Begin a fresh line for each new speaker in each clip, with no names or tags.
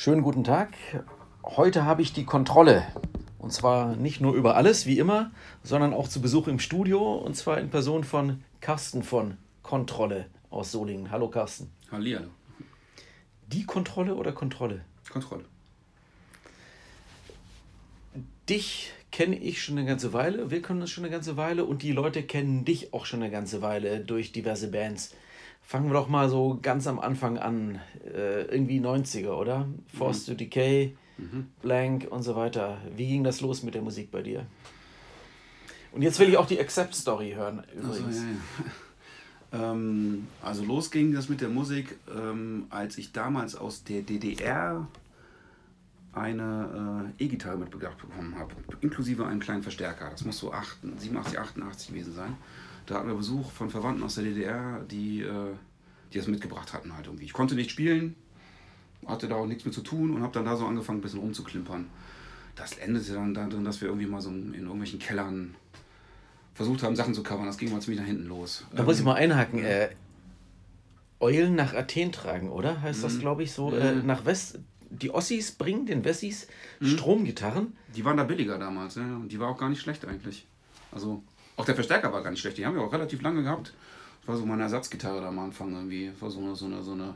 Schönen guten Tag. Heute habe ich die Kontrolle. Und zwar nicht nur über alles, wie immer, sondern auch zu Besuch im Studio. Und zwar in Person von Carsten von Kontrolle aus Solingen. Hallo Carsten.
Hallihallo.
Die Kontrolle oder Kontrolle?
Kontrolle.
Dich kenne ich schon eine ganze Weile, wir kennen uns schon eine ganze Weile und die Leute kennen dich auch schon eine ganze Weile durch diverse Bands. Fangen wir doch mal so ganz am Anfang an. Äh, irgendwie 90er, oder? Force to Decay, Blank und so weiter. Wie ging das los mit der Musik bei dir? Und jetzt will ich auch die Accept-Story hören, übrigens.
Also, ja, ja. ähm, also los ging das mit der Musik, ähm, als ich damals aus der DDR eine äh, E-Gitarre mitgebracht bekommen habe, inklusive einen kleinen Verstärker. Das muss so 88, 87, 88 gewesen sein. Da hatten wir Besuch von Verwandten aus der DDR, die, äh, die das mitgebracht hatten halt irgendwie. Ich konnte nicht spielen, hatte da auch nichts mit zu tun und habe dann da so angefangen, ein bisschen rumzuklimpern. Das endete dann darin, dass wir irgendwie mal so in irgendwelchen Kellern versucht haben, Sachen zu covern. Das ging mal ziemlich nach hinten los.
Da muss ich mal einhaken. Äh, Eulen nach Athen tragen, oder? Heißt das, glaube ich, so? Äh, nach West. Die Ossis bringen den Wessis Stromgitarren.
Die waren da billiger damals, ja. Und die war auch gar nicht schlecht eigentlich. Also, auch der Verstärker war gar nicht schlecht. Die haben wir auch relativ lange gehabt. Das war so meine Ersatzgitarre da am Anfang irgendwie. Das war so eine, so eine, so eine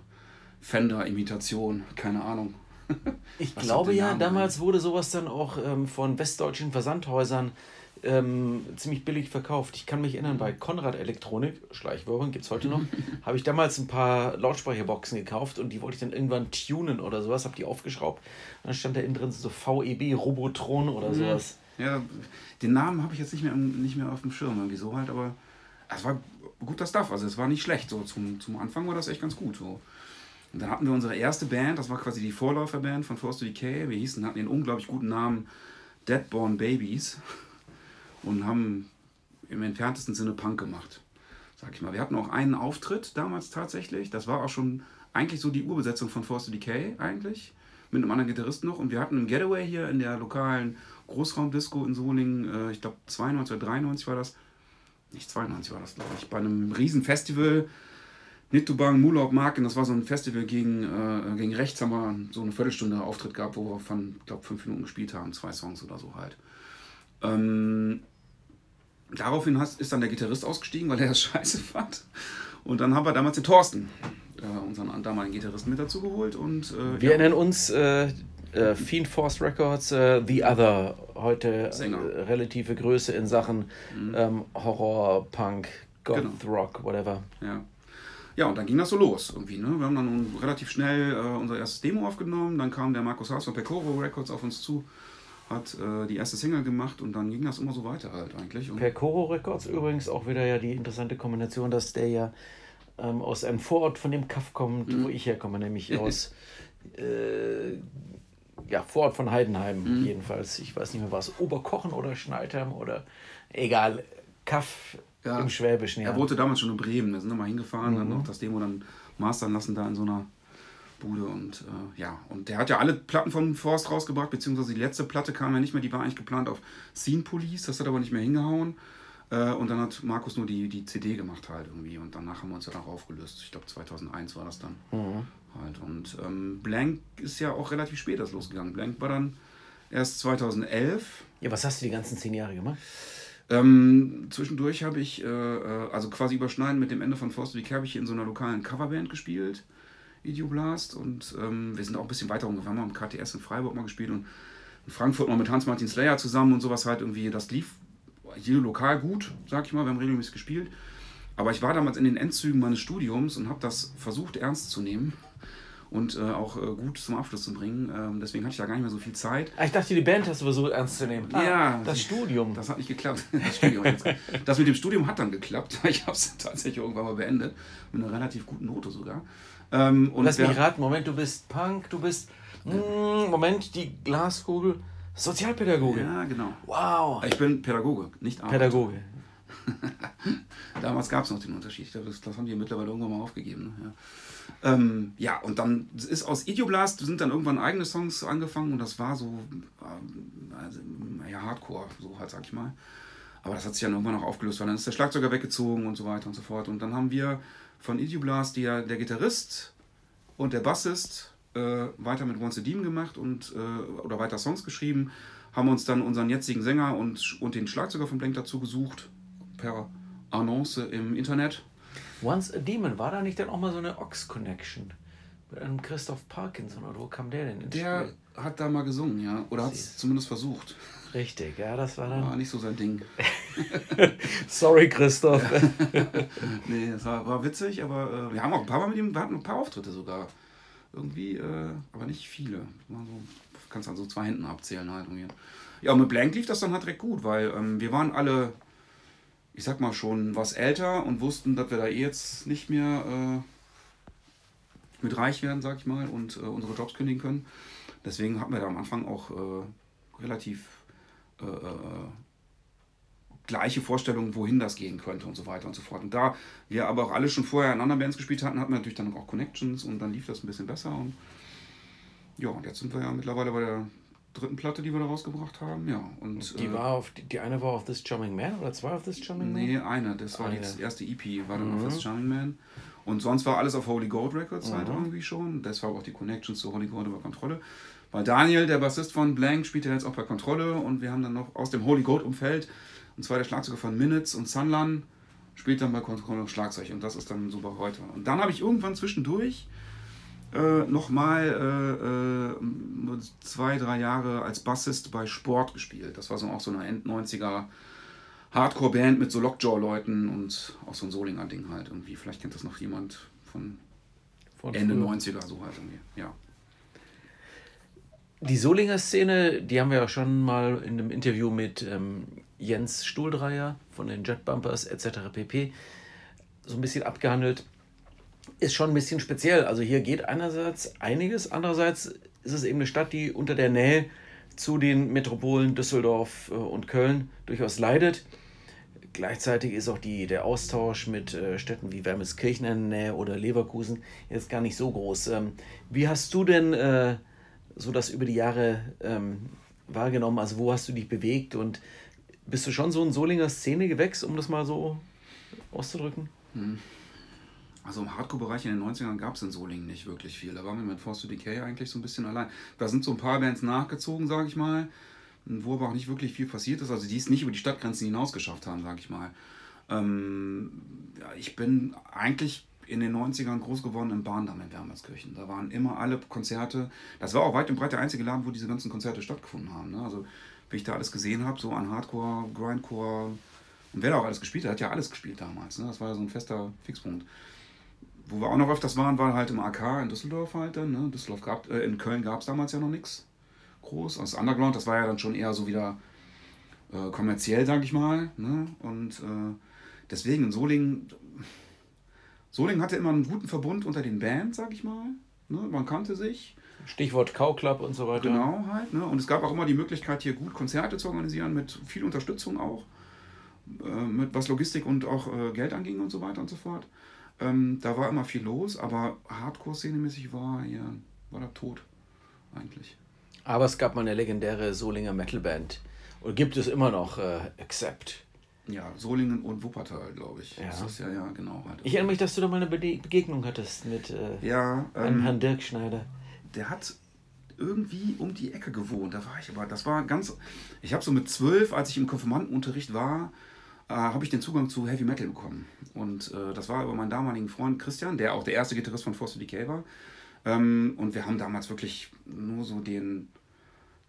Fender-Imitation. Keine Ahnung.
Ich
Was
glaube ja, damals wurde sowas dann auch ähm, von westdeutschen Versandhäusern ähm, ziemlich billig verkauft. Ich kann mich erinnern, bei Konrad Elektronik, Schleichwerbung gibt es heute noch, habe ich damals ein paar Lautsprecherboxen gekauft und die wollte ich dann irgendwann tunen oder sowas, habe die aufgeschraubt. Und dann stand da innen drin so VEB Robotron oder sowas.
Ja, den Namen habe ich jetzt nicht mehr, nicht mehr auf dem Schirm irgendwie so halt, aber es war guter Stuff. Also es war nicht schlecht. So zum, zum Anfang war das echt ganz gut. So. Und dann hatten wir unsere erste Band, das war quasi die Vorläuferband von Force to Decay. Wir hießen, hatten den unglaublich guten Namen Deadborn Babies und haben im entferntesten Sinne Punk gemacht, sag ich mal. Wir hatten auch einen Auftritt damals tatsächlich. Das war auch schon eigentlich so die Urbesetzung von Force to Decay eigentlich. Mit einem anderen Gitarristen noch. Und wir hatten im Getaway hier in der lokalen Großraumdisco in Solingen, äh, ich glaube 92 oder 93 war das. Nicht 92 war das, glaube ich. Bei einem riesen Festival. Nittubang, Mulaub, Marken, das war so ein Festival gegen, äh, gegen rechts, haben wir so eine Viertelstunde Auftritt gehabt, wo wir von, ich glaube, fünf Minuten gespielt haben, zwei Songs oder so halt. Ähm, daraufhin hast, ist dann der Gitarrist ausgestiegen, weil er das scheiße fand. Und dann haben wir damals den Thorsten, äh, unseren damaligen Gitarristen, mit dazu geholt. Und, äh,
Wir
ja,
nennen uns äh, Fiend Force Records äh, The Other, heute äh, relative Größe in Sachen ähm, Horror, Punk, Goth
Genau.
Rock, whatever.
Ja. ja, und dann ging das so los irgendwie. Ne? Wir haben dann relativ schnell äh, unser erstes Demo aufgenommen. Dann kam der Markus Haas von Pecoro Records auf uns zu, hat äh, die erste Single gemacht und dann ging das immer so weiter halt eigentlich. Und,
Per Coro Records übrigens auch wieder ja die interessante Kombination, dass der ja ähm, aus einem Vorort von dem Kaff kommt, wo ich herkomme, nämlich aus äh, ja, Vorort von Heidenheim jedenfalls. Ich weiß nicht mehr, war es Oberkochen oder Schneidheim oder egal, Kaff
Ja,
im Schwäbischen. Ja.
Er wohnte damals schon in Bremen. Wir sind nochmal hingefahren, dann noch das Demo dann mastern lassen da in so einer Bude. Und äh, ja, und der hat ja alle Platten von Forst rausgebracht, beziehungsweise die letzte Platte kam ja nicht mehr, die war eigentlich geplant auf Scene Police, das hat aber nicht mehr hingehauen. Äh, und dann hat Markus nur die, die CD gemacht halt irgendwie. Und danach haben wir uns ja dann aufgelöst. Ich glaube 2001 war das dann halt. Und ähm, Blank ist ja auch relativ spät das losgegangen. Blank war dann erst 2011.
ja, was hast du die ganzen zehn Jahre gemacht?
Ähm, zwischendurch habe ich, äh, äh, also quasi überschneiden mit dem Ende von to Decay, habe ich in so einer lokalen Coverband gespielt, Idioblast. Und ähm, wir sind auch ein bisschen weiter rumgefahren. Haben am KTS in Freiburg mal gespielt und in Frankfurt mal mit Hans-Martin Slayer zusammen und sowas halt irgendwie. Das lief hier lokal gut, sag ich mal. Wir haben regelmäßig gespielt. Aber ich war damals in den Endzügen meines Studiums und habe das versucht ernst zu nehmen und äh, auch äh, gut zum Abschluss zu bringen. Ähm, deswegen hatte ich da gar nicht mehr so viel Zeit.
Ah, ich dachte, die Band hast du versucht ernst zu nehmen. Ah,
ja.
Das Studium.
Das hat nicht geklappt. Das, Studium das mit dem Studium hat dann geklappt. Ich habe es tatsächlich irgendwann mal beendet. Mit einer relativ guten Note sogar. Ähm, und
Lass mich raten, Moment, du bist Punk, du bist. Mh, hm, Moment, die Glaskugel. Sozialpädagoge.
Ja, genau.
Wow.
Ich bin Pädagoge, nicht
Arbeiter. Pädagoge.
Damals gab es noch den Unterschied. Ich glaube, das, das, haben die mittlerweile irgendwann mal aufgegeben. Ne? Ja. Ähm, ja, und dann ist aus Idioblast sind dann irgendwann eigene Songs angefangen und das war so ähm, also, ja, Hardcore, so halt, sag ich mal. Aber das hat sich dann irgendwann auch aufgelöst, weil dann ist der Schlagzeuger weggezogen und so weiter und so fort. Und dann haben wir von Idioblast der, der Gitarrist und der Bassist äh, weiter mit Once a Demon gemacht und äh, oder weiter Songs geschrieben, haben uns dann unseren jetzigen Sänger und, und den Schlagzeuger von Blank dazu gesucht, per Annonce im Internet.
Once a Demon, war da nicht dann auch mal so eine Ox-Connection? Mit einem Christoph Parkinson, oder wo kam der denn ins
Der Spiel? hat da mal gesungen, ja. Oder hat es zumindest versucht.
Richtig, ja, das war dann.
War nicht so sein Ding.
Sorry, Christoph.
nee, das war, war witzig, aber äh, wir haben auch ein paar Mal mit ihm, wir hatten ein paar Auftritte sogar irgendwie, äh, aber nicht viele. So, kannst an so zwei Händen abzählen halt irgendwie. Ja, und mit Blank lief das dann halt recht gut, weil ähm, wir waren alle, ich sag mal schon, was älter und wussten, dass wir da eh jetzt nicht mehr äh, mit reich werden, sag ich mal, und äh, unsere Jobs kündigen können. Deswegen hatten wir da am Anfang auch äh, relativ äh, äh, gleiche Vorstellungen, wohin das gehen könnte und so weiter und so fort. Und da wir aber auch alle schon vorher in anderen Bands gespielt hatten, hatten wir natürlich dann auch Connections und dann lief das ein bisschen besser. Und ja, und jetzt sind wir ja mittlerweile bei der dritten Platte, die wir da rausgebracht haben. Ja, und,
die, äh, war auf, die, die eine war auf This Charming Man oder zwei auf This Charming
Man? Nee, eine. Das war eine. die erste EP, war dann mhm. auf This Charming Man. Und sonst war alles auf Holy Gold Records mhm. halt irgendwie schon. Deshalb auch die Connections zu Holy Gold über Kontrolle. Weil Daniel, der Bassist von Blank, spielt ja jetzt auch bei Kontrolle und wir haben dann noch aus dem Holy Gold Umfeld und zwar der Schlagzeuger von Minutes und Sunlan spielt dann bei Kontrolle Schlagzeug und das ist dann super heute. Und dann habe ich irgendwann zwischendurch äh, nochmal äh, äh, zwei, drei Jahre als Bassist bei Sport gespielt. Das war so auch so eine End-90er Hardcore-Band mit so Lockjaw-Leuten und auch so ein Solinger-Ding halt irgendwie. Vielleicht kennt das noch jemand von, von Ende früher. 90er so halt irgendwie. Ja.
Die Solinger Szene, die haben wir ja schon mal in einem Interview mit ähm, Jens Stuhldreier von den Jet Bumpers etc. pp. so ein bisschen abgehandelt. Ist schon ein bisschen speziell. Also hier geht einerseits einiges, andererseits ist es eben eine Stadt, die unter der Nähe zu den Metropolen Düsseldorf äh, und Köln durchaus leidet. Gleichzeitig ist auch die, der Austausch mit äh, Städten wie Wermelskirchen in der Nähe oder Leverkusen jetzt gar nicht so groß. Ähm, wie hast du denn äh, so das über die Jahre ähm, wahrgenommen? Also wo hast du dich bewegt und bist du schon so ein Solinger Szenegewächs, um das mal so auszudrücken? Hm.
Also im Hardcore-Bereich in den 90ern gab es in Solingen nicht wirklich viel. Da waren wir mit Force to Decay eigentlich so ein bisschen allein. Da sind so ein paar Bands nachgezogen, sage ich mal, wo aber auch nicht wirklich viel passiert ist. Also die es nicht über die Stadtgrenzen hinaus geschafft haben, sage ich mal. Ähm, ja, ich bin eigentlich in den 90ern groß geworden im Bahndamm in Wermelskirchen. Da waren immer alle Konzerte. Das war auch weit und breit der einzige Laden, wo diese ganzen Konzerte stattgefunden haben. Ne? Also wie ich da alles gesehen habe, so an Hardcore, Grindcore und wer da auch alles gespielt hat, hat ja alles gespielt damals. Ne? Das war ja so ein fester Fixpunkt. Wo wir auch noch öfters waren, war halt im AK in Düsseldorf halt dann. Ne? Düsseldorf gab, äh, in Köln gab es damals ja noch nichts groß. Also Underground, das war ja dann schon eher so wieder äh, kommerziell, sag ich mal. Ne? Und äh, deswegen in Solingen, Solingen hatte immer einen guten Verbund unter den Bands, sag ich mal. Ne? Man kannte sich.
Stichwort Cow-Club und so weiter.
Genau, halt. Ne? Und es gab auch immer die Möglichkeit, hier gut Konzerte zu organisieren, mit viel Unterstützung auch, äh, mit was Logistik und auch äh, Geld anging und so weiter und so fort. Ähm, da war immer viel los, aber Hardcore-Szenemäßig war ja, war da tot, eigentlich.
Aber es gab mal eine legendäre Solinger Metalband. Oder gibt es immer noch, äh, Accept.
Ja, Solingen und Wuppertal, glaube ich. Ja. Das ist ja, ja, genau. Halt.
Ich erinnere mich, dass du da mal eine Begegnung hattest mit äh,
ja,
einem ähm, Herrn Dirk Schneider
der hat irgendwie um die Ecke gewohnt. Da war ich aber, das war ganz. Ich habe so mit zwölf, als ich im Konfirmandenunterricht war, äh, habe ich den Zugang zu Heavy Metal bekommen. Und äh, das war über meinen damaligen Freund Christian, der auch der erste Gitarrist von Force Decay war. Ähm, und wir haben damals wirklich nur so den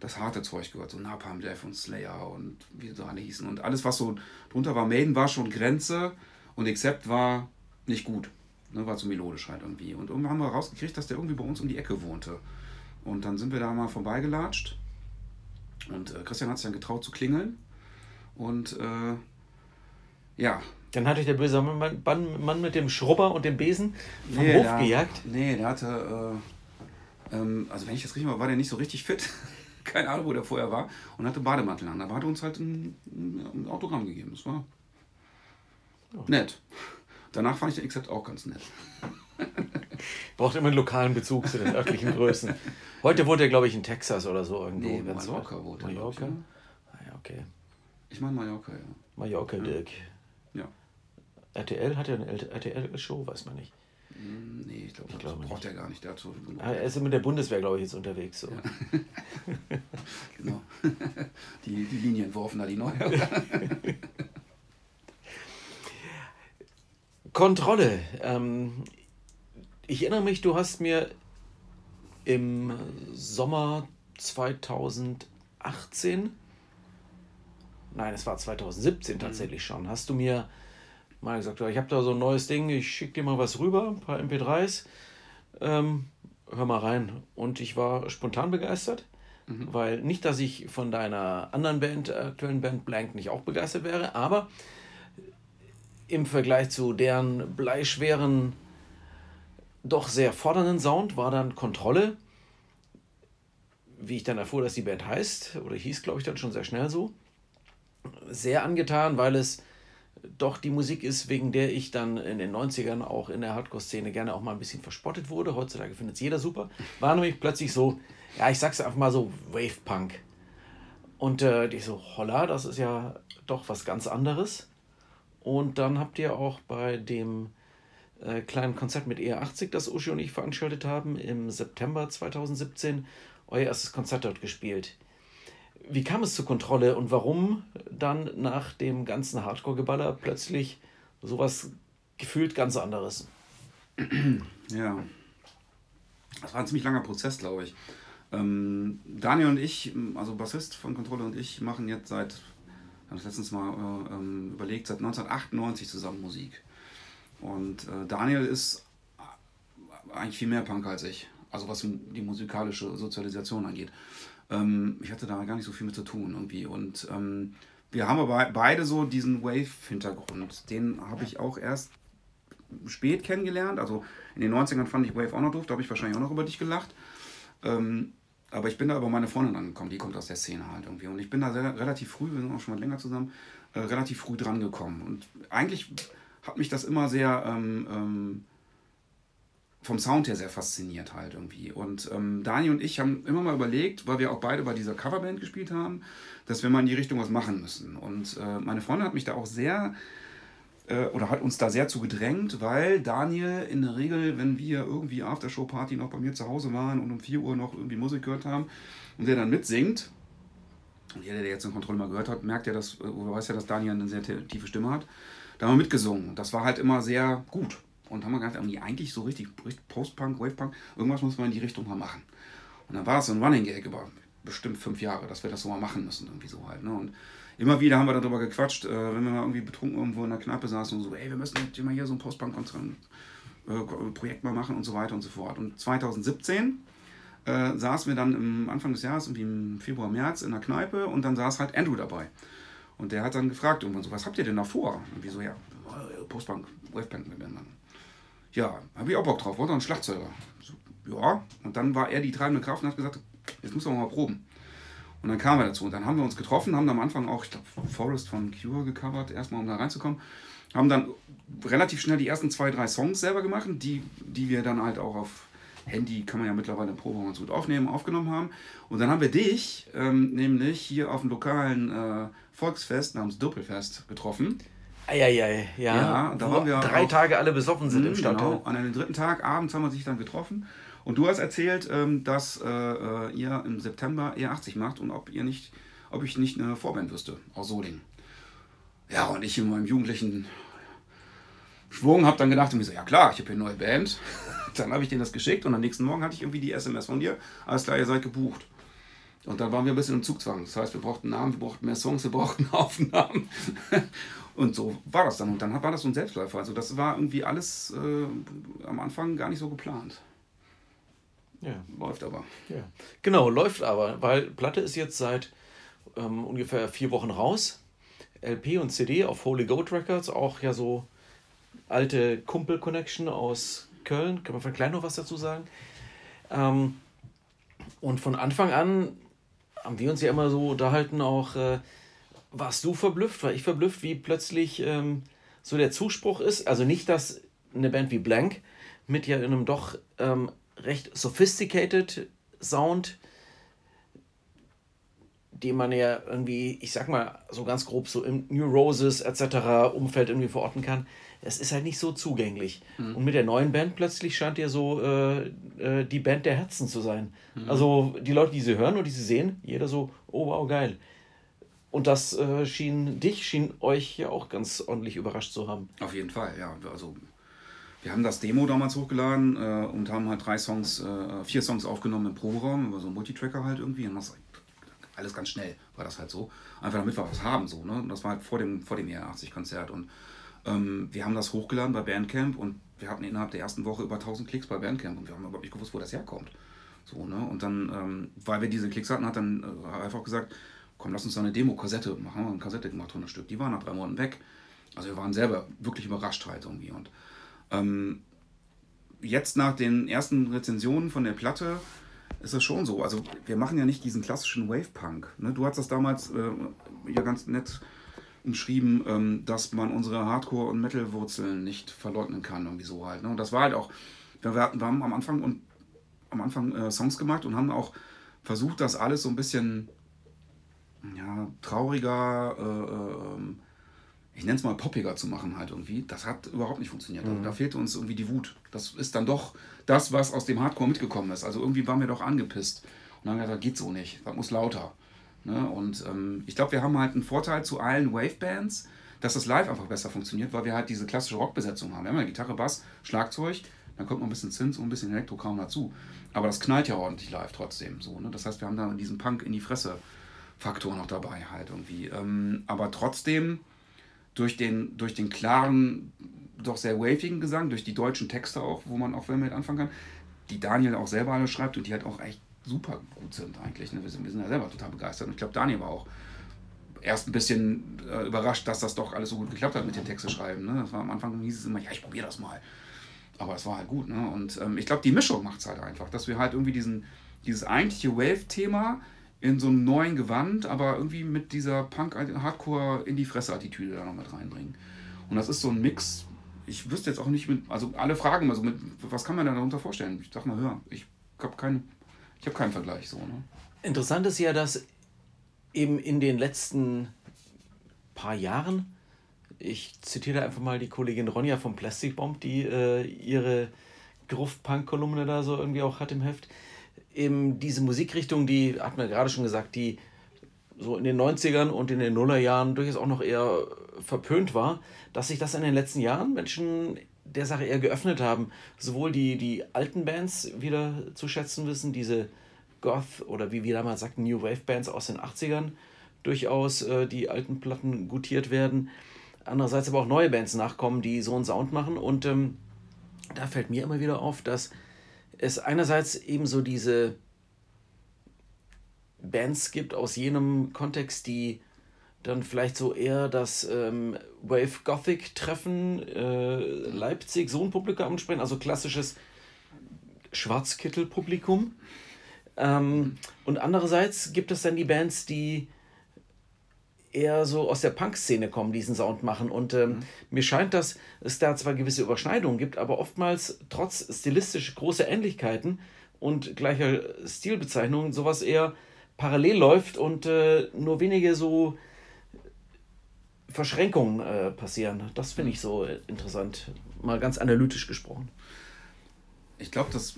das harte Zeug gehört, so Napalm Death und Slayer und wie sie alle hießen. Und alles, was so drunter war, Maiden war schon Grenze und Accept war nicht gut. Ne, war zu melodisch halt irgendwie. Und irgendwann haben wir rausgekriegt, dass der irgendwie bei uns um die Ecke wohnte. Und dann sind wir da mal vorbeigelatscht. Und äh, Christian hat sich dann getraut zu klingeln. Und äh, ja.
Dann hat euch der böse Mann, Mann, mit dem Schrubber und dem Besen vom
nee,
Hof
der,
gejagt?
Nee, der hatte, äh, ähm, also wenn ich das richtig war, war der nicht so richtig fit. Keine Ahnung, wo der vorher war. Und hatte Bademantel an. Aber hat uns halt ein, ein Autogramm gegeben. Das war oh. nett. Danach fand ich den Except auch ganz nett.
Braucht immer einen lokalen Bezug zu den örtlichen Größen. Heute wohnt er, glaube ich, in Texas oder so irgendwo.
Nee, Mallorca wohnt er.
Mallorca? Ah, ja, okay.
Ich meine Mallorca, ja.
Mallorca, Dirk. RTL hat ja eine RTL-Show, weiß man nicht.
Hm, nee, ich, glaub, ich glaube, das braucht er gar nicht dazu.
Ah, er ist mit der Bundeswehr, glaube ich, jetzt unterwegs. So.
Ja. genau. Die, die Linien entworfen da, die neue.
Kontrolle. Ähm, ich erinnere mich, du hast mir im Sommer 2018, nein, es war 2017 tatsächlich mhm. schon, hast du mir mal gesagt, ich habe da so ein neues Ding, ich schicke dir mal was rüber, ein paar MP3s, ähm, hör mal rein. Und ich war spontan begeistert, mhm. weil nicht, dass ich von deiner anderen Band, aktuellen Band Blank nicht auch begeistert wäre, aber im Vergleich zu deren bleischweren, doch sehr fordernden Sound war dann Kontrolle, wie ich dann erfuhr, dass die Band heißt, oder hieß, glaube ich, dann schon sehr schnell so, sehr angetan, weil es doch die Musik ist, wegen der ich dann in den 90ern auch in der Hardcore-Szene gerne auch mal ein bisschen verspottet wurde. Heutzutage findet es jeder super. War nämlich plötzlich so, ja, ich sag's einfach mal so, Wave-Punk. Und äh, ich so, holla, das ist ja doch was ganz anderes. Und dann habt ihr auch bei dem äh, kleinen Konzert mit ER80, das Uschi und ich veranstaltet haben, im September 2017, euer erstes Konzert dort gespielt. Wie kam es zur Kontrolle und warum dann nach dem ganzen Hardcore-Geballer plötzlich sowas gefühlt ganz anderes?
Ja, das war ein ziemlich langer Prozess, glaube ich. Ähm, Daniel und ich, also Bassist von Kontrolle und ich, machen jetzt seit habe es letztens mal äh, ähm, überlegt, seit 1998 zusammen Musik. Und äh, Daniel ist eigentlich viel mehr Punk als ich, also was die musikalische Sozialisation angeht. Ähm, ich hatte da gar nicht so viel mit zu tun irgendwie. Und ähm, wir haben aber beide so diesen Wave-Hintergrund. Den habe ich auch erst spät kennengelernt. Also in den 90ern fand ich Wave auch noch doof, da habe ich wahrscheinlich auch noch über dich gelacht. Ähm, aber ich bin da über meine Freundin angekommen, die kommt aus der Szene halt irgendwie. Und ich bin da sehr, relativ früh, wir sind auch schon mal länger zusammen, äh, relativ früh dran gekommen. Und eigentlich hat mich das immer sehr ähm, ähm, vom Sound her sehr fasziniert halt irgendwie. Und ähm, Dani und ich haben immer mal überlegt, weil wir auch beide bei dieser Coverband gespielt haben, dass wir mal in die Richtung was machen müssen. Und äh, meine Freundin hat mich da auch sehr äh, oder hat uns da sehr zu gedrängt, weil Daniel in der Regel, wenn wir irgendwie Aftershow-Party noch bei mir zu Hause waren und um 4 Uhr noch irgendwie Musik gehört haben und der dann mitsingt, und jeder, der jetzt eine Kontrolle mal gehört hat, merkt ja, dass, äh, oder weiß ja, dass Daniel eine sehr tiefe Stimme hat, da haben wir mitgesungen. Das war halt immer sehr gut. Und haben wir gedacht, eigentlich so richtig, Post-Punk, Wave-Punk, irgendwas muss man in die Richtung mal machen. Und dann war das so ein Running Gag über bestimmt fünf Jahre, dass wir das so mal machen müssen, irgendwie so halt. Ne? Und immer wieder haben wir darüber gequatscht, äh, wenn wir mal irgendwie betrunken irgendwo in der Kneipe saßen und so, ey, wir müssen jetzt mal hier so ein Postbank-Projekt äh, mal machen und so weiter und so fort. Und 2017 äh, saßen wir dann im Anfang des Jahres, irgendwie im Februar, März in der Kneipe und dann saß halt Andrew dabei. Und der hat dann gefragt irgendwann so, was habt ihr denn da vor? Und wir so, ja, Postbank, Waveband mit dann. Ja, habe ich auch Bock drauf, wollte ein Schlagzeuger. So, ja, und dann war er die treibende Kraft und hat gesagt, jetzt müssen wir mal proben. Und dann kamen wir dazu. Und dann haben wir uns getroffen, haben am Anfang auch, ich glaube, Forest von Cure gecovert, erstmal um da reinzukommen. Haben dann relativ schnell die ersten zwei, drei Songs selber gemacht, die, die wir dann halt auch auf Handy, kann man ja mittlerweile im Probe ganz gut aufnehmen, aufgenommen haben. Und dann haben wir dich ähm, nämlich hier auf dem lokalen äh, Volksfest namens Doppelfest getroffen.
Eieiei, ja. ja da waren wir drei auch, Tage alle besoffen sind mh, im Stadtteil.
Genau. An dem dritten Tag abends haben wir sich dann getroffen und du hast erzählt, ähm, dass äh, äh ihr im September E80 macht und ob ihr nicht, ob ich nicht eine Vorband wüsste aus Solingen. Ja, und ich in meinem jugendlichen Schwung habe dann gedacht, und mir so, ja klar, ich habe hier eine neue Band. dann habe ich denen das geschickt und am nächsten Morgen hatte ich irgendwie die SMS von dir. Alles klar, ihr seid gebucht. Und dann waren wir ein bisschen im Zugzwang. Das heißt, wir brauchten Namen, wir brauchten mehr Songs, wir brauchten Aufnahmen. Und so war das dann. Und dann war das so ein Selbstläufer. Also das war irgendwie alles äh, am Anfang gar nicht so geplant.
Ja.
Läuft aber.
Ja. Genau, läuft aber, weil Platte ist jetzt seit ähm, ungefähr vier Wochen raus. LP und CD auf Holy Goat Records, auch ja so alte Kumpel-Connection aus Köln. Kann man vielleicht gleich noch was dazu sagen? Ähm, und von Anfang an haben wir uns ja immer so unterhalten, auch äh, warst du verblüfft, war ich verblüfft, wie plötzlich ähm, so der Zuspruch ist. Also nicht, dass eine Band wie Blank mit ja einem doch ähm, recht sophisticated Sound, den man ja irgendwie, ich sag mal, so ganz grob so im New Roses etc. Umfeld irgendwie verorten kann, es ist halt nicht so zugänglich. Mhm. Und mit der neuen Band plötzlich scheint ja so äh, äh, die Band der Herzen zu sein. Mhm. Also die Leute, die sie hören und die sie sehen, jeder so, oh wow, geil. Und das äh, schien dich, schien euch ja auch ganz ordentlich überrascht zu haben.
Auf jeden Fall, ja. Also wir haben das Demo damals hochgeladen äh, und haben halt drei Songs, äh, vier Songs aufgenommen im Proberaum, über so einen Multitracker halt irgendwie. Und das alles ganz schnell war das halt so. Einfach damit wir was haben, so, ne? Und das war halt vor dem, vor dem ER80-Konzert. Und ähm, wir haben das hochgeladen bei Bandcamp und wir hatten innerhalb der ersten Woche über 1000 Klicks bei Bandcamp und wir haben überhaupt nicht gewusst, wo das herkommt. So, ne? Und dann, ähm, weil wir diese Klicks hatten, hat dann äh, einfach gesagt, komm, lass uns da eine Demo-Kassette machen. Haben wir eine Kassette gemacht, 100 Stück. Die waren nach drei Monaten weg. Also wir waren selber wirklich überrascht halt irgendwie. Und ähm, jetzt nach den ersten Rezensionen von der Platte ist das schon so. Also wir machen ja nicht diesen klassischen Wave-Punk. Ne? Du hast das damals äh, ja ganz nett umschrieben, ähm, dass man unsere Hardcore- und Metal-Wurzeln nicht verleugnen kann, irgendwie so halt. Ne? Und das war halt auch, wir, wir haben am Anfang und am Anfang äh, Songs gemacht und haben auch versucht, das alles so ein bisschen ja, trauriger, äh, ähm, ich nenne es mal poppiger zu machen halt irgendwie. Das hat überhaupt nicht funktioniert. Also mhm. da fehlte uns irgendwie die Wut. Das ist dann doch das, was aus dem Hardcore mitgekommen ist. Also irgendwie waren wir doch angepisst und haben gesagt, geht so nicht, das muss lauter. Ne? Und ähm, ich glaube, wir haben halt einen Vorteil zu allen Wave-Bands, dass das live einfach besser funktioniert, weil wir halt diese klassische Rockbesetzung haben. Wir haben ja Gitarre, Bass, Schlagzeug, dann kommt noch ein bisschen Zins und ein bisschen Elektrokram dazu. Aber das knallt ja ordentlich live trotzdem. So, ne? Das heißt, wir haben da diesen Punk in die Fresse Faktor noch dabei halt irgendwie. Ähm, aber trotzdem durch den, durch den klaren, doch sehr wavigen Gesang, durch die deutschen Texte auch, wo man auch mit anfangen kann, die Daniel auch selber alle schreibt und die halt auch echt super gut sind eigentlich. Ne? Wir, sind, wir sind ja selber total begeistert. Und ich glaube, Daniel war auch erst ein bisschen äh, überrascht, dass das doch alles so gut geklappt hat mit den Texte schreiben. Ne? Das war am Anfang hieß es immer, ja, ich probiere das mal. Aber es war halt gut. Ne? Und ähm, ich glaube, die Mischung macht es halt einfach, dass wir halt irgendwie diesen, dieses eigentliche Wave-Thema in so einem neuen Gewand, aber irgendwie mit dieser Punk-Hardcore in die Fresse-Attitüde da noch mit reinbringen. Und das ist so ein Mix. Ich wüsste jetzt auch nicht mit, also alle fragen mal so mit, was kann man da darunter vorstellen? Ich dachte mal, hör, ich habe keinen ich habe keinen Vergleich so. Ne?
Interessant ist ja, dass eben in den letzten paar Jahren, ich zitiere einfach mal die Kollegin Ronja vom Plastic Bomb, die äh, ihre Gruft-Punk-Kolumne da so irgendwie auch hat im Heft, eben diese Musikrichtung, die, hat man gerade schon gesagt, die so in den 90ern und in den Nullerjahren durchaus auch noch eher verpönt war, dass sich das in den letzten Jahren Menschen der Sache eher geöffnet haben, sowohl die, die alten Bands wieder zu schätzen wissen, diese Goth oder wie wir damals sagten, New Wave Bands aus den 80ern durchaus äh, die alten Platten gutiert werden. Andererseits aber auch neue Bands nachkommen, die so einen Sound machen. Und ähm, da fällt mir immer wieder auf, dass es einerseits eben so diese Bands gibt aus jenem Kontext, die dann vielleicht so eher das ähm, Wave Gothic Treffen äh, Leipzig, so ein Publikum ansprechen, also klassisches Schwarzkittel-Publikum. Ähm, und andererseits gibt es dann die Bands, die eher so aus der Punk-Szene kommen, diesen Sound machen. Und ähm, mhm. mir scheint, dass es da zwar gewisse Überschneidungen gibt, aber oftmals trotz stilistisch großer Ähnlichkeiten und gleicher Stilbezeichnungen sowas eher parallel läuft und äh, nur wenige so Verschränkungen äh, passieren. Das finde ich so interessant, mal ganz analytisch gesprochen.
Ich glaube, dass.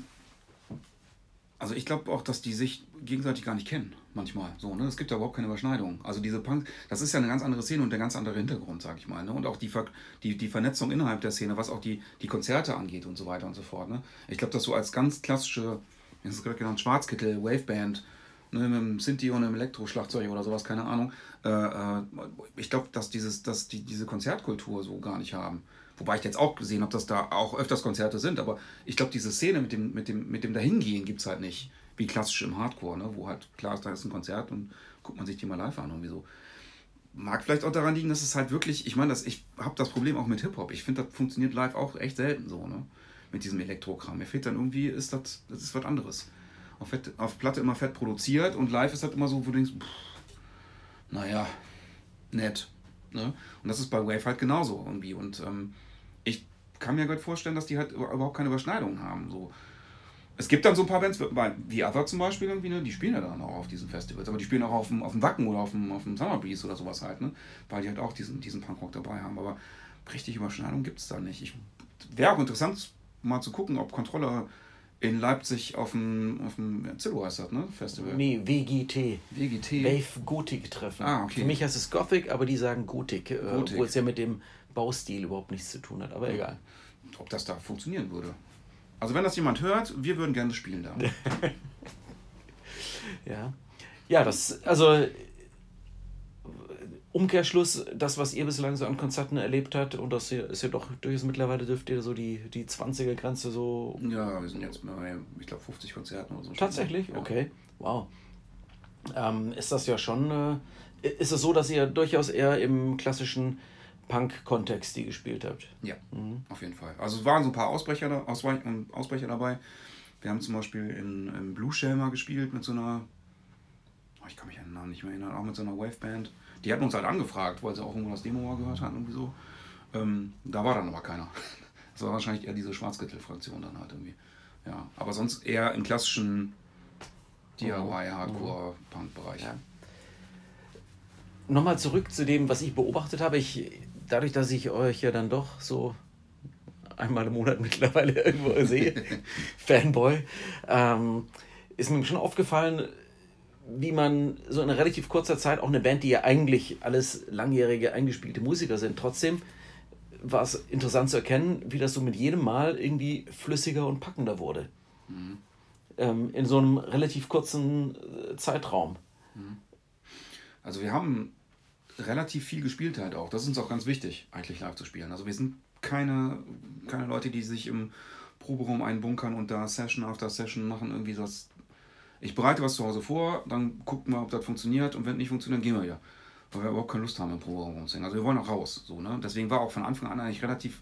Also ich glaube auch, dass die sich gegenseitig gar nicht kennen, manchmal. So, ne? Es gibt ja überhaupt keine Überschneidung. Also diese Punk, das ist ja eine ganz andere Szene und der ganz andere Hintergrund, sag ich mal. Ne? Und auch die, Ver die, die Vernetzung innerhalb der Szene, was auch die, die Konzerte angeht und so weiter und so fort. Ne? Ich glaube, dass so als ganz klassische, wie hast du gerade genannt, Schwarzkittel, Waveband, ne, mit einem Sinti und einem Elektroschlagzeug oder sowas, keine Ahnung. Äh, äh, ich glaube, dass, dieses, dass die diese Konzertkultur so gar nicht haben. Wobei ich jetzt auch gesehen habe, dass da auch öfters Konzerte sind, aber ich glaube, diese Szene mit dem, mit dem, mit dem Dahingehen gibt es halt nicht. Wie klassisch im Hardcore, ne? wo halt klar ist, da ist ein Konzert und guckt man sich die mal live an irgendwie so. Mag vielleicht auch daran liegen, dass es halt wirklich, ich meine, ich habe das Problem auch mit Hip-Hop. Ich finde, das funktioniert live auch echt selten so, ne? Mit diesem Elektrokram. Mir fehlt dann irgendwie, ist das, das ist was anderes. Auf, Fett, auf Platte immer fett produziert und live ist das immer so, wo du denkst, pff, naja, nett. Ne? Und das ist bei Wave halt genauso irgendwie. Und ähm, kann mir gut vorstellen, dass die halt überhaupt keine Überschneidungen haben. So. Es gibt dann so ein paar Bands, wie Other zum Beispiel, irgendwie, ne? die spielen ja dann auch auf diesen Festivals, aber die spielen auch auf dem, auf dem Wacken oder auf dem, auf dem Summer Breeze oder sowas halt, ne? weil die halt auch diesen, diesen Punkrock dabei haben. Aber richtig Überschneidung gibt es da nicht. Wäre auch interessant, mal zu gucken, ob Controller in Leipzig auf dem, auf dem Zillow heißt das, ne? Festival.
Nee, WGT.
WGT.
Wave Gothic Treffen.
Ah, okay.
Für mich heißt es Gothic, aber die sagen Gothic, äh, Gothic. obwohl es ja mit dem Baustil überhaupt nichts zu tun hat, aber egal.
Ob das da funktionieren würde. Also wenn das jemand hört, wir würden gerne spielen da.
ja. Ja, das, also Umkehrschluss, das, was ihr bislang so an Konzerten erlebt habt, und das ist ja doch durchaus mittlerweile dürft ihr so die, die 20er-Grenze so.
Ja, wir sind jetzt bei, ich glaube, 50 Konzerten oder so.
Tatsächlich? Ja. Okay. Wow. Ähm, ist das ja schon. Äh, ist es so, dass ihr durchaus eher im klassischen Punk-Kontext die gespielt habt?
Ja, mhm. auf jeden Fall. Also es waren so ein paar Ausbrecher, Ausbrecher dabei. Wir haben zum Beispiel in, in Blue Shell mal gespielt mit so einer. Oh, ich kann mich an den Namen nicht mehr erinnern, auch mit so einer Waveband. Die hatten uns halt angefragt, weil sie auch irgendwo das Demo mal gehört hatten, irgendwie so. Ähm, da war dann aber keiner. Das war wahrscheinlich eher diese Schwarzgürtel-Fraktion dann halt irgendwie. Ja, aber sonst eher im klassischen DIY, Hardcore, Punk-Bereich. Ja.
Nochmal zurück zu dem, was ich beobachtet habe. Ich, dadurch, dass ich euch ja dann doch so einmal im Monat mittlerweile irgendwo sehe, Fanboy, ähm, ist mir schon aufgefallen, wie man so in relativ kurzer Zeit auch eine Band, die ja eigentlich alles langjährige eingespielte Musiker sind, trotzdem war es interessant zu erkennen, wie das so mit jedem Mal irgendwie flüssiger und packender wurde. Mhm. Ähm, in so einem relativ kurzen äh, Zeitraum. Mhm.
Also wir haben relativ viel gespielt halt auch. Das ist uns auch ganz wichtig, eigentlich live zu spielen. Also wir sind keine, keine Leute, die sich im Proberaum einbunkern und da Session after Session machen, irgendwie das ich bereite was zu Hause vor, dann gucken wir, ob das funktioniert und wenn nicht funktioniert, dann gehen wir wieder. Weil wir überhaupt keine Lust haben im Proberaum zu singen. Also wir wollen auch raus. So, ne? Deswegen war auch von Anfang an eigentlich relativ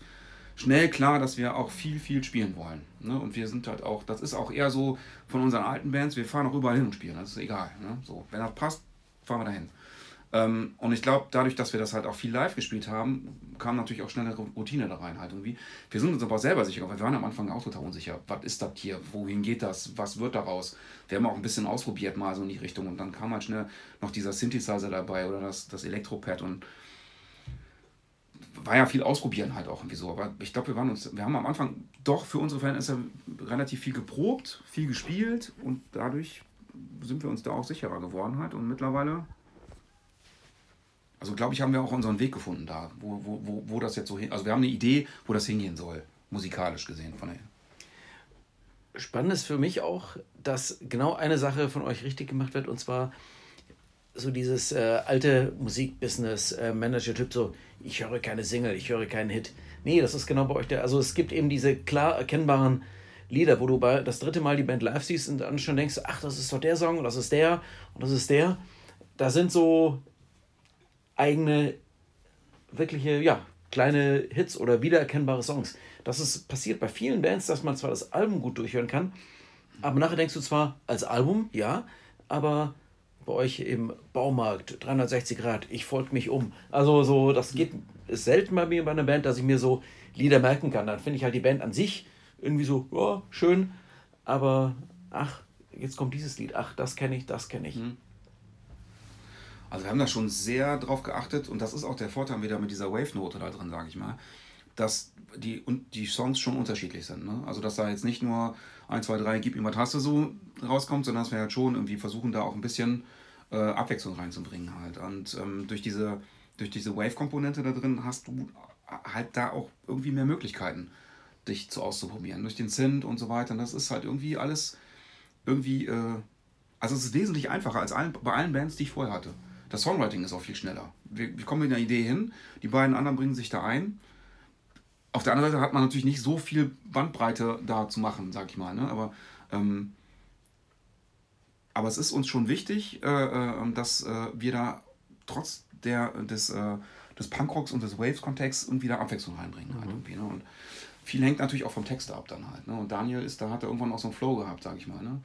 schnell klar, dass wir auch viel, viel spielen wollen. Ne? Und wir sind halt auch, das ist auch eher so von unseren alten Bands, wir fahren auch überall hin und spielen. Das ist egal. Ne? So, wenn das passt, fahren wir dahin. Ähm, und ich glaube, dadurch, dass wir das halt auch viel live gespielt haben, kam natürlich auch schnell eine Routine da rein halt irgendwie. Wir sind uns aber auch selber sicher, weil wir waren am Anfang auch total unsicher. Was ist das hier? Wohin geht das? Was wird daraus? Wir haben auch ein bisschen ausprobiert mal so in die Richtung und dann kam halt schnell noch dieser Synthesizer dabei oder das, das Elektropad und war ja viel ausprobieren halt auch irgendwie so. Aber ich glaube, wir waren uns, wir haben am Anfang doch für unsere Verhältnisse relativ viel geprobt, viel gespielt und dadurch sind wir uns da auch sicherer geworden halt und mittlerweile also glaube ich, haben wir auch unseren Weg gefunden da, wo, wo, wo, wo das jetzt so hin. Also wir haben eine Idee, wo das hingehen soll, musikalisch gesehen von
der. Spannend ist für mich auch, dass genau eine Sache von euch richtig gemacht wird, und zwar so dieses äh, alte Musikbusiness-Manager-Typ, äh, so, ich höre keine Single, ich höre keinen Hit. Nee, das ist genau bei euch der. Also es gibt eben diese klar erkennbaren Lieder, wo du bei das dritte Mal die Band live siehst und dann schon denkst, ach, das ist doch der Song, das ist der und das ist der. Da sind so eigene, wirkliche, ja, kleine Hits oder wiedererkennbare Songs. Das ist passiert bei vielen Bands, dass man zwar das Album gut durchhören kann, aber nachher denkst du zwar als Album, ja, aber bei euch im Baumarkt 360 Grad, ich folge mich um. Also so, das geht ist selten bei mir bei einer Band, dass ich mir so Lieder merken kann. Dann finde ich halt die Band an sich irgendwie so, ja, schön, aber ach, jetzt kommt dieses Lied, ach, das kenne ich, das kenne ich. Mhm.
Also wir haben da schon sehr drauf geachtet und das ist auch der Vorteil wieder mit dieser Wave-Note da drin, sage ich mal, dass die, und die Songs schon unterschiedlich sind. Ne? Also dass da jetzt nicht nur 1, 2, 3, gib ihm was hast so rauskommt, sondern dass wir halt schon irgendwie versuchen, da auch ein bisschen äh, Abwechslung reinzubringen halt. Und ähm, durch diese, durch diese Wave-Komponente da drin hast du halt da auch irgendwie mehr Möglichkeiten, dich zu auszuprobieren. Durch den Synth und so weiter. Und das ist halt irgendwie alles irgendwie... Äh, Also es ist wesentlich einfacher als allen, bei allen Bands, die ich vorher hatte. Das Songwriting ist auch viel schneller. Wir, wir kommen mit einer Idee hin, die beiden anderen bringen sich da ein. Auf der anderen Seite hat man natürlich nicht so viel Bandbreite da zu machen, sag ich mal. Ne? Aber, ähm, aber es ist uns schon wichtig, äh, äh, dass äh, wir da trotz der, des, äh, des Punkrocks und des Waves-Kontexts irgendwie da Abwechslung reinbringen. Halt irgendwie, ne? Und viel hängt natürlich auch vom Text ab dann halt. Ne? Und Daniel ist, da hat er irgendwann auch so einen Flow gehabt, sag ich mal. Ne?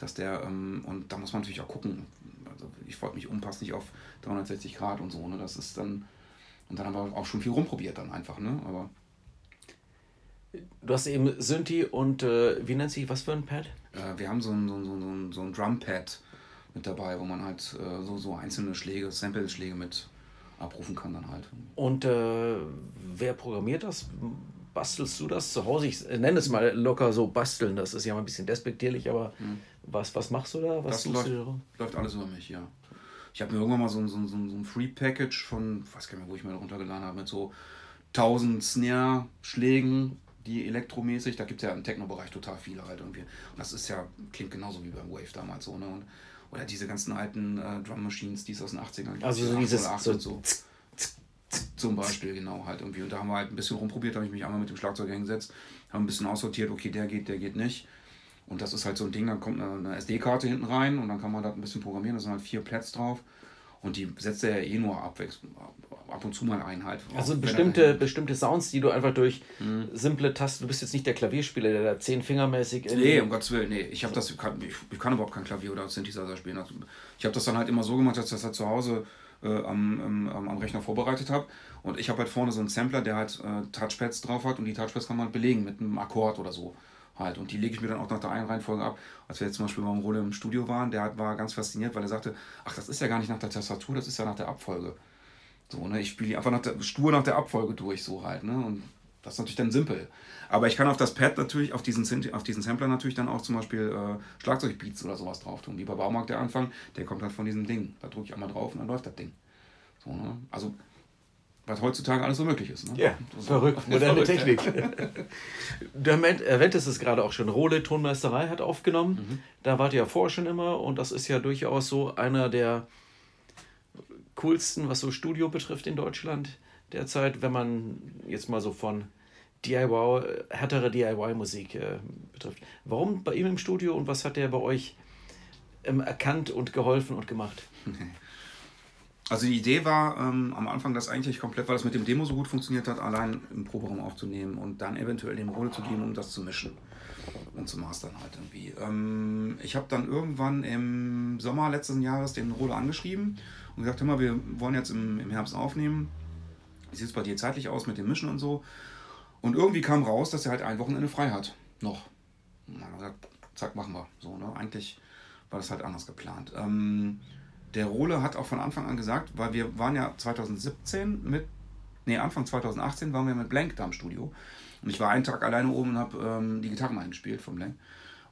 Dass der, ähm, und da muss man natürlich auch gucken. Also ich wollte mich um, passt nicht auf 360 Grad und so. Ne? Das ist dann, und dann haben wir auch schon viel rumprobiert dann einfach. Ne? Aber
Du hast eben Synthi und äh, wie nennt sich, was für ein Pad?
Äh, wir haben so ein, so ein, so ein, so ein Drumpad mit dabei, wo man halt äh, so, so einzelne Schläge, Sample-Schläge mit abrufen kann dann halt.
Und äh, wer programmiert das? Bastelst du das zu Hause? Ich nenne es mal locker so basteln, das ist ja mal ein bisschen despektierlich, aber hm. was, was machst du da? Was
das läuft, läuft alles über mich, ja. Ich habe mir irgendwann mal so ein, so, ein, so ein Free-Package von, weiß gar nicht mehr, wo ich mir runtergeladen habe, mit so 1000 Snare-Schlägen die elektromäßig, da gibt es ja im Techno-Bereich total viele halt irgendwie. Und das ist ja, klingt genauso wie beim Wave damals so, ne? Und, oder diese ganzen alten äh, Drum Machines, die es aus den 80ern gibt. Also so dieses so, so. Zum Beispiel, genau, halt irgendwie. Und da haben wir halt ein bisschen rumprobiert, habe ich mich einmal mit dem Schlagzeug hingesetzt, haben ein bisschen aussortiert, okay, der geht, der geht nicht. Und das ist halt so ein Ding, dann kommt eine, eine SD-Karte hinten rein und dann kann man da ein bisschen programmieren, da sind halt vier Plätze drauf. Und die setzt er ja eh nur abwechselnd, ab und zu mal ein halt.
Also bestimmte, bestimmte Sounds, die du einfach durch hm. simple Tasten, du bist jetzt nicht der Klavierspieler, der da zehn Fingermäßig.
Nee, um Gottes Willen, nee. Ich habe das, ich kann, ich, ich, kann überhaupt kein Klavier oder Synthesizer spielen. Also ich habe das dann halt immer so gemacht, dass ich das halt zu Hause äh, am, am, am Rechner vorbereitet habe. Und ich habe halt vorne so einen Sampler, der halt äh, Touchpads drauf hat und die Touchpads kann man halt belegen mit einem Akkord oder so halt. Und die lege ich mir dann auch nach der einen Reihenfolge ab. Als wir jetzt zum Beispiel beim Rode im Studio waren, der war ganz fasziniert, weil er sagte, ach, das ist ja gar nicht nach der Tastatur, das ist ja nach der Abfolge. So, ne? Ich spiele einfach nach der, stur nach der Abfolge durch, so halt. Ne? Und das ist natürlich dann simpel. Aber ich kann auf das Pad natürlich, auf diesen, auf diesen Sampler natürlich dann auch zum Beispiel äh, Schlagzeugbeats oder sowas drauf tun. Wie bei Baumarkt der Anfang, der kommt halt von diesem Ding. Da drücke ich einmal drauf und dann läuft das Ding. So, ne? Also was heutzutage alles so möglich ist. Ne? Ja, so verrückt,
moderne Technik. du erwähntest es gerade auch schon, Rohle Tonmeisterei hat aufgenommen. Mhm. Da wart ihr ja vorher schon immer und das ist ja durchaus so einer der coolsten, was so Studio betrifft in Deutschland derzeit, wenn man jetzt mal so von DIY, härtere DIY-Musik äh, betrifft. Warum bei ihm im Studio und was hat er bei euch ähm, erkannt und geholfen und gemacht?
Also die Idee war ähm, am Anfang das eigentlich komplett, weil das mit dem Demo so gut funktioniert hat, allein im Proberaum aufzunehmen und dann eventuell dem Rolle zu geben, um das zu mischen und zu mastern halt irgendwie. Ähm, ich habe dann irgendwann im Sommer letzten Jahres den Rolo angeschrieben und gesagt, hör mal, wir wollen jetzt im, im Herbst aufnehmen. Wie sieht es bei dir zeitlich aus mit dem Mischen und so? Und irgendwie kam raus, dass er halt ein Wochenende frei hat. Noch. Und dann haben wir gesagt, zack, machen wir. So, ne? Eigentlich war das halt anders geplant. Ähm, der Rohle hat auch von Anfang an gesagt, weil wir waren ja 2017 mit, nee, Anfang 2018 waren wir mit Blank da im Studio. Und ich war einen Tag alleine oben und habe ähm, die Gitarren eingespielt vom Blank.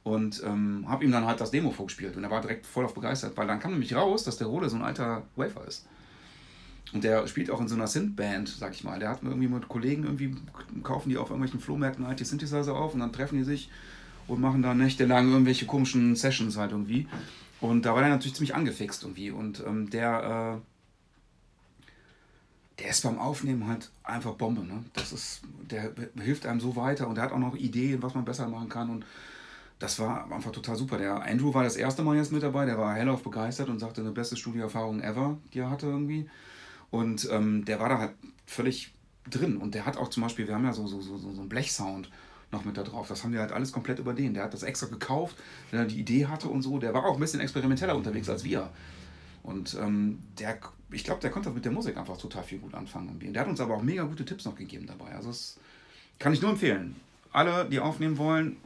Und ähm, habe ihm dann halt das Demo vorgespielt. Und er war direkt voll auf begeistert, weil dann kam nämlich raus, dass der Rohle so ein alter Wafer ist. Und der spielt auch in so einer Synth-Band, sag ich mal. Der hat irgendwie mit Kollegen irgendwie, kaufen die auf irgendwelchen Flohmärkten alte Synthesizer auf und dann treffen die sich und machen da nächtelang irgendwelche komischen Sessions halt irgendwie. Und da war er natürlich ziemlich angefixt irgendwie. Und ähm, der, äh, der ist beim Aufnehmen halt einfach Bombe. Ne? Das ist, der hilft einem so weiter und der hat auch noch Ideen, was man besser machen kann. Und das war einfach total super. Der Andrew war das erste Mal jetzt mit dabei, der war hellauf begeistert und sagte, eine beste Studioerfahrung ever, die er hatte irgendwie. Und ähm, der war da halt völlig drin. Und der hat auch zum Beispiel, wir haben ja so, so, so, so einen Blechsound noch mit da drauf. Das haben wir halt alles komplett über den. Der hat das extra gekauft, der die Idee hatte und so. Der war auch ein bisschen experimenteller unterwegs als wir. Und ähm, der, ich glaube, der konnte mit der Musik einfach total viel gut anfangen. Und der hat uns aber auch mega gute Tipps noch gegeben dabei. Also das kann ich nur empfehlen. Alle, die aufnehmen wollen,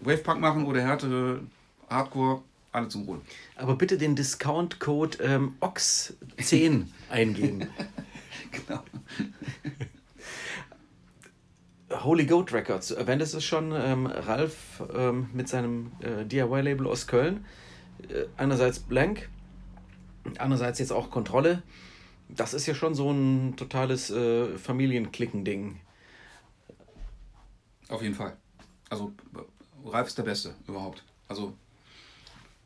Wavepunk machen oder härtere Hardcore, alle zum Wohl.
Aber bitte den Discount-Code ähm, OX10 eingeben. genau. Holy Goat Records, du erwähntest es schon, ähm, Ralf ähm, mit seinem äh, DIY-Label aus Köln. Äh, einerseits Blank, andererseits jetzt auch Kontrolle. Das ist ja schon so ein totales äh, Familienklicken-Ding.
Auf jeden Fall. Also Ralf ist der Beste überhaupt. Also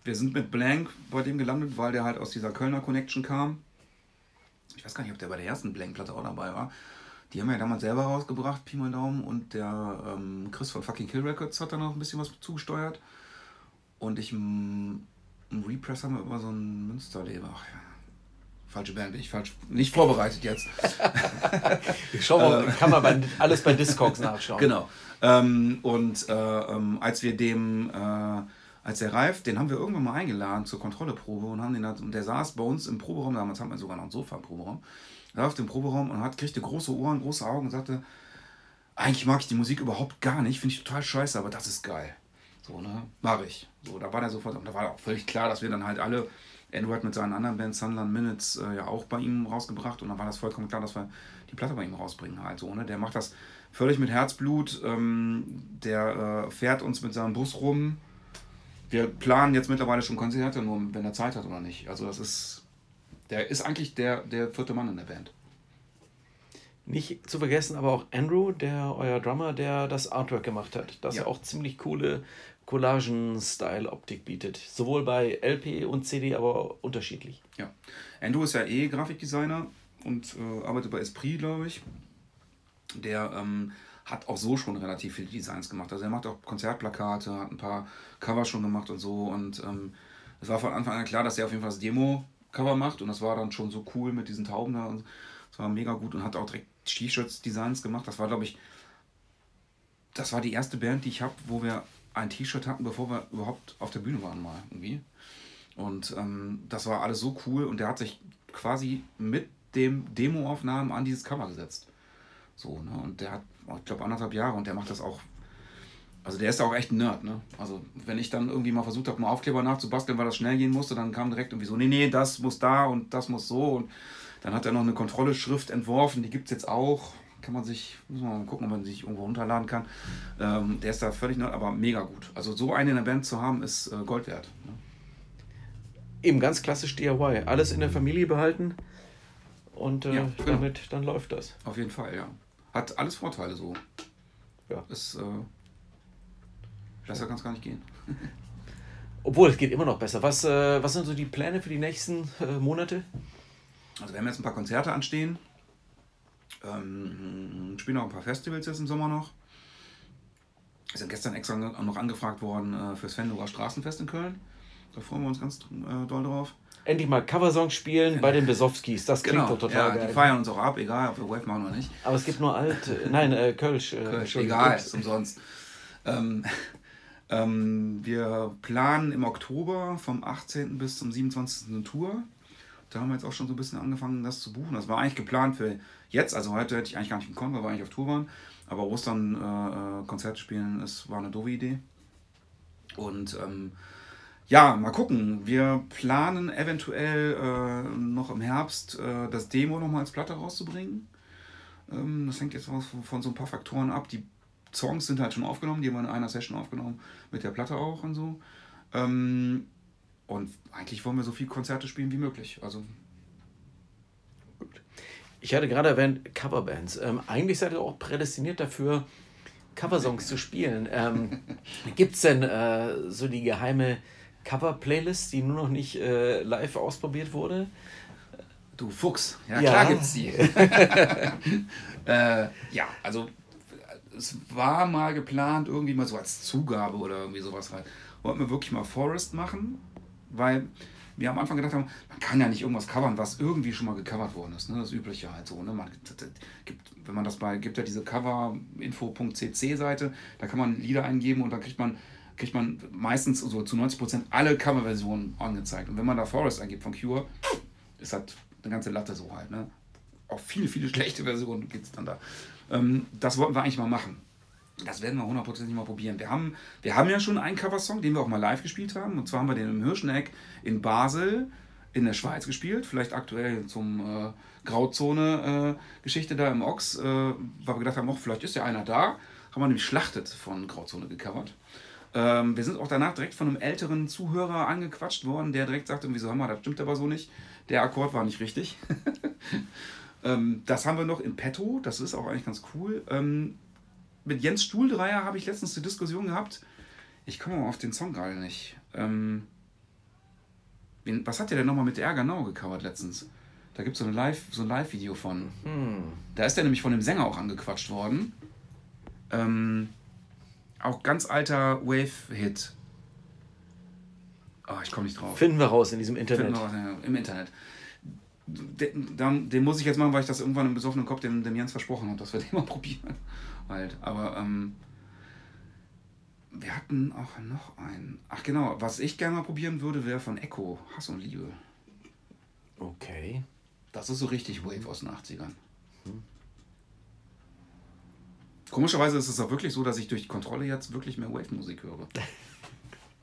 wir sind mit Blank bei dem gelandet, weil der halt aus dieser Kölner Connection kam. Ich weiß gar nicht, ob der bei der ersten Blank-Platte auch dabei war. Die haben wir ja damals selber rausgebracht, Pi mal Daumen. Und der ähm, Chris von Fucking Kill Records hat da noch ein bisschen was zugesteuert. Und ich, mm, ein Repress haben wir über so einen Münsterleber. Ach ja. Falsche Band, bin ich falsch. Nicht vorbereitet jetzt.
Schau mal, kann man bei, alles bei Discogs nachschauen.
Genau. Ähm, und äh, ähm, als wir dem, äh, als der Ralf, den haben wir irgendwann mal eingeladen zur Kontrolleprobe und haben den, und der saß bei uns im Proberaum, damals haben wir sogar noch ein Sofa im Proberaum, saß auf dem Proberaum und hat, kriegte große Ohren, große Augen und sagte, eigentlich mag ich die Musik überhaupt gar nicht, finde ich total scheiße, aber das ist geil. So, ne? Mach ich. So, da war der sofort, und da war auch völlig klar, dass wir dann halt alle, Edward mit seinen anderen Bands, Sunland Minutes, äh, ja auch bei ihm rausgebracht und dann war das vollkommen klar, dass wir die Platte bei ihm rausbringen halt so, ne? Der macht das völlig mit Herzblut, ähm, der äh, fährt uns mit seinem Bus rum. Wir planen jetzt mittlerweile schon Konzerte, nur wenn er Zeit hat oder nicht. Also das ist, der ist eigentlich der, der vierte Mann in der Band.
Nicht zu vergessen, aber auch Andrew, der euer Drummer, der das Artwork gemacht hat, das ja. auch ziemlich coole Collagen-Style-Optik bietet. Sowohl bei LP und CD, aber unterschiedlich.
Ja. Andrew ist ja eh Grafikdesigner und äh, arbeitet bei Esprit, glaube ich. Der ähm, hat auch so schon relativ viele Designs gemacht. Also er macht auch Konzertplakate, hat ein paar Cover schon gemacht und so. Und ähm, es war von Anfang an klar, dass er auf jeden Fall das Demo-Cover macht. Und das war dann schon so cool mit diesen Tauben da. Und das war mega gut und hat auch direkt T-Shirts-Designs gemacht. Das war, glaube ich, das war die erste Band, die ich habe, wo wir ein T-Shirt hatten, bevor wir überhaupt auf der Bühne waren mal irgendwie. Und ähm, das war alles so cool und der hat sich quasi mit dem Demoaufnahmen an dieses Cover gesetzt. So, ne? Und der hat, ich glaube, anderthalb Jahre und der macht das auch. Also der ist auch echt ein Nerd, ne? Also wenn ich dann irgendwie mal versucht habe, einen Aufkleber nachzubasteln, weil das schnell gehen musste, dann kam direkt irgendwie so, nee, nee, das muss da und das muss so. Und dann hat er noch eine Kontrolle-Schrift entworfen, die gibt es jetzt auch. Kann man sich, muss man mal gucken, ob man sich irgendwo runterladen kann. Ähm, der ist da völlig neu, aber mega gut. Also so einen in der Band zu haben, ist äh, Gold wert. Ne?
Eben ganz klassisch DIY. Alles in der Familie behalten und äh, ja, genau. damit dann läuft das.
Auf jeden Fall, ja. Hat alles Vorteile so. Ja. Ist, äh, besser kann es gar nicht gehen.
Obwohl, es geht immer noch besser. Was, äh, was sind so die Pläne für die nächsten äh, Monate?
Also wir haben jetzt ein paar Konzerte anstehen. Ähm, spielen auch ein paar Festivals jetzt im Sommer noch. Wir sind gestern extra noch angefragt worden äh, fürs Fendorer Straßenfest in Köln. Da freuen wir uns ganz äh, doll drauf.
Endlich mal Coversongs spielen bei den Besowskis. Das klingt genau, doch total
ja, geil. Die feiern uns auch ab, egal ob wir Wave machen oder nicht.
Aber es gibt nur alt, äh, nein, äh, Kölsch. Äh,
Kölsch egal, ist umsonst. Ähm, ähm, wir planen im Oktober vom 18. bis zum 27. eine Tour. Da haben wir jetzt auch schon so ein bisschen angefangen, das zu buchen. Das war eigentlich geplant für jetzt. Also heute hätte ich eigentlich gar nicht gekommen, weil wir eigentlich auf Tour waren. Aber Ostern äh, äh Konzerte spielen, ist, war eine doofe Idee. Und ähm, ja, mal gucken. Wir planen eventuell äh, noch im Herbst äh, das Demo nochmal als Platte rauszubringen. Ähm, das hängt jetzt von, von so ein paar Faktoren ab. Die Songs sind halt schon aufgenommen, die haben wir in einer Session aufgenommen, mit der Platte auch und so. Ähm, und eigentlich wollen wir so viele Konzerte spielen wie möglich. Also
ich hatte gerade erwähnt, Coverbands. Ähm, eigentlich seid ihr auch prädestiniert dafür, Coversongs zu spielen. Ähm, Gibt es denn äh, so die geheime Cover-Playlist, die nur noch nicht äh, live ausprobiert wurde?
Du Fuchs, ja, ja. klar gibt's die. äh, ja, also es war mal geplant, irgendwie mal so als Zugabe oder irgendwie sowas halt. Wollten wir wirklich mal Forest machen, weil wir am Anfang gedacht haben, man kann ja nicht irgendwas covern, was irgendwie schon mal gecovert worden ist. Ne? Das Übliche halt so. Ne? Man gibt, wenn man das bei, gibt ja diese Coverinfo.cc-Seite, da kann man Lieder eingeben und dann kriegt man, kriegt man meistens so zu 90% alle Coverversionen angezeigt. Und wenn man da Forest eingibt von Cure, ist halt eine ganze Latte so halt. Ne? Auch viele, viele schlechte Versionen gibt es dann da. Ähm, das wollten wir eigentlich mal machen. Das werden wir hundertprozentig mal probieren. Wir haben, wir haben ja schon einen Coversong, den wir auch mal live gespielt haben. Und zwar haben wir den im Hirscheneck in Basel in der Schweiz gespielt. Vielleicht aktuell zum äh, Grauzone-Geschichte äh, da im Ochs, äh, weil wir gedacht haben, oh, vielleicht ist ja einer da. Haben wir nämlich Schlachtet von Grauzone gecovert. Ähm, wir sind auch danach direkt von einem älteren Zuhörer angequatscht worden, der direkt sagte, wieso haben wir, das stimmt aber so nicht. Der Akkord war nicht richtig. ähm, das haben wir noch in petto, das ist auch eigentlich ganz cool. Ähm, mit Jens Stuhldreier habe ich letztens eine Diskussion gehabt. Ich komme mal auf den Song gerade nicht. Ähm, was hat der denn nochmal mit der Ärger gecovert letztens? Da gibt so es Live, so ein Live-Video von. Hm. Da ist er nämlich von dem Sänger auch angequatscht worden. Ähm, auch ganz alter Wave-Hit. Oh, ich komme nicht drauf.
Finden wir raus in diesem Internet.
Finden wir raus, ja, im Internet. Den, den, den, muss ich jetzt machen, weil ich das irgendwann im besoffenen Kopf dem, dem Jens versprochen habe, dass wir den mal probieren. Halt. Aber ähm, wir hatten auch noch einen. Ach genau, was ich gerne mal probieren würde, wäre von Echo, Hass und Liebe.
Okay.
Das ist so richtig Wave aus den 80ern. Hm. Komischerweise ist es auch wirklich so, dass ich durch Kontrolle jetzt wirklich mehr Wave-Musik höre.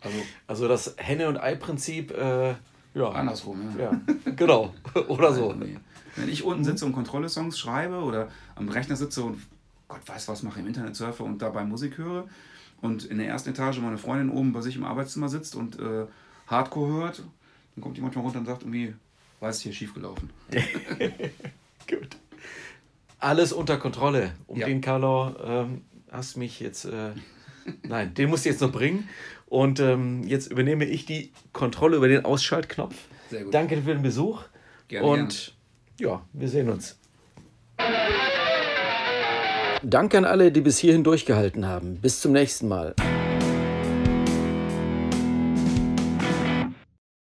Also, also das Henne- und Ei-Prinzip, äh, ja.
Andersrum, ja.
ja. Genau. oder so.
Nee. Wenn ich unten sitze und Kontrolle-Songs schreibe oder am Rechner sitze und Gott weiß was mache im Internet surfe und dabei Musik höre und in der ersten Etage meine Freundin oben bei sich im Arbeitszimmer sitzt und äh, Hardcore hört, dann kommt die manchmal runter und sagt irgendwie, was ist hier schiefgelaufen?
Gut. Alles unter Kontrolle. Um ja. den Carlo ähm, hast mich jetzt. Äh, nein, den musst du jetzt noch bringen. Und ähm, jetzt übernehme ich die Kontrolle über den Ausschaltknopf. Sehr gut. Danke für den Besuch. Gerne, und gerne. ja, wir sehen uns. Danke an alle, die bis hierhin durchgehalten haben. Bis zum nächsten Mal.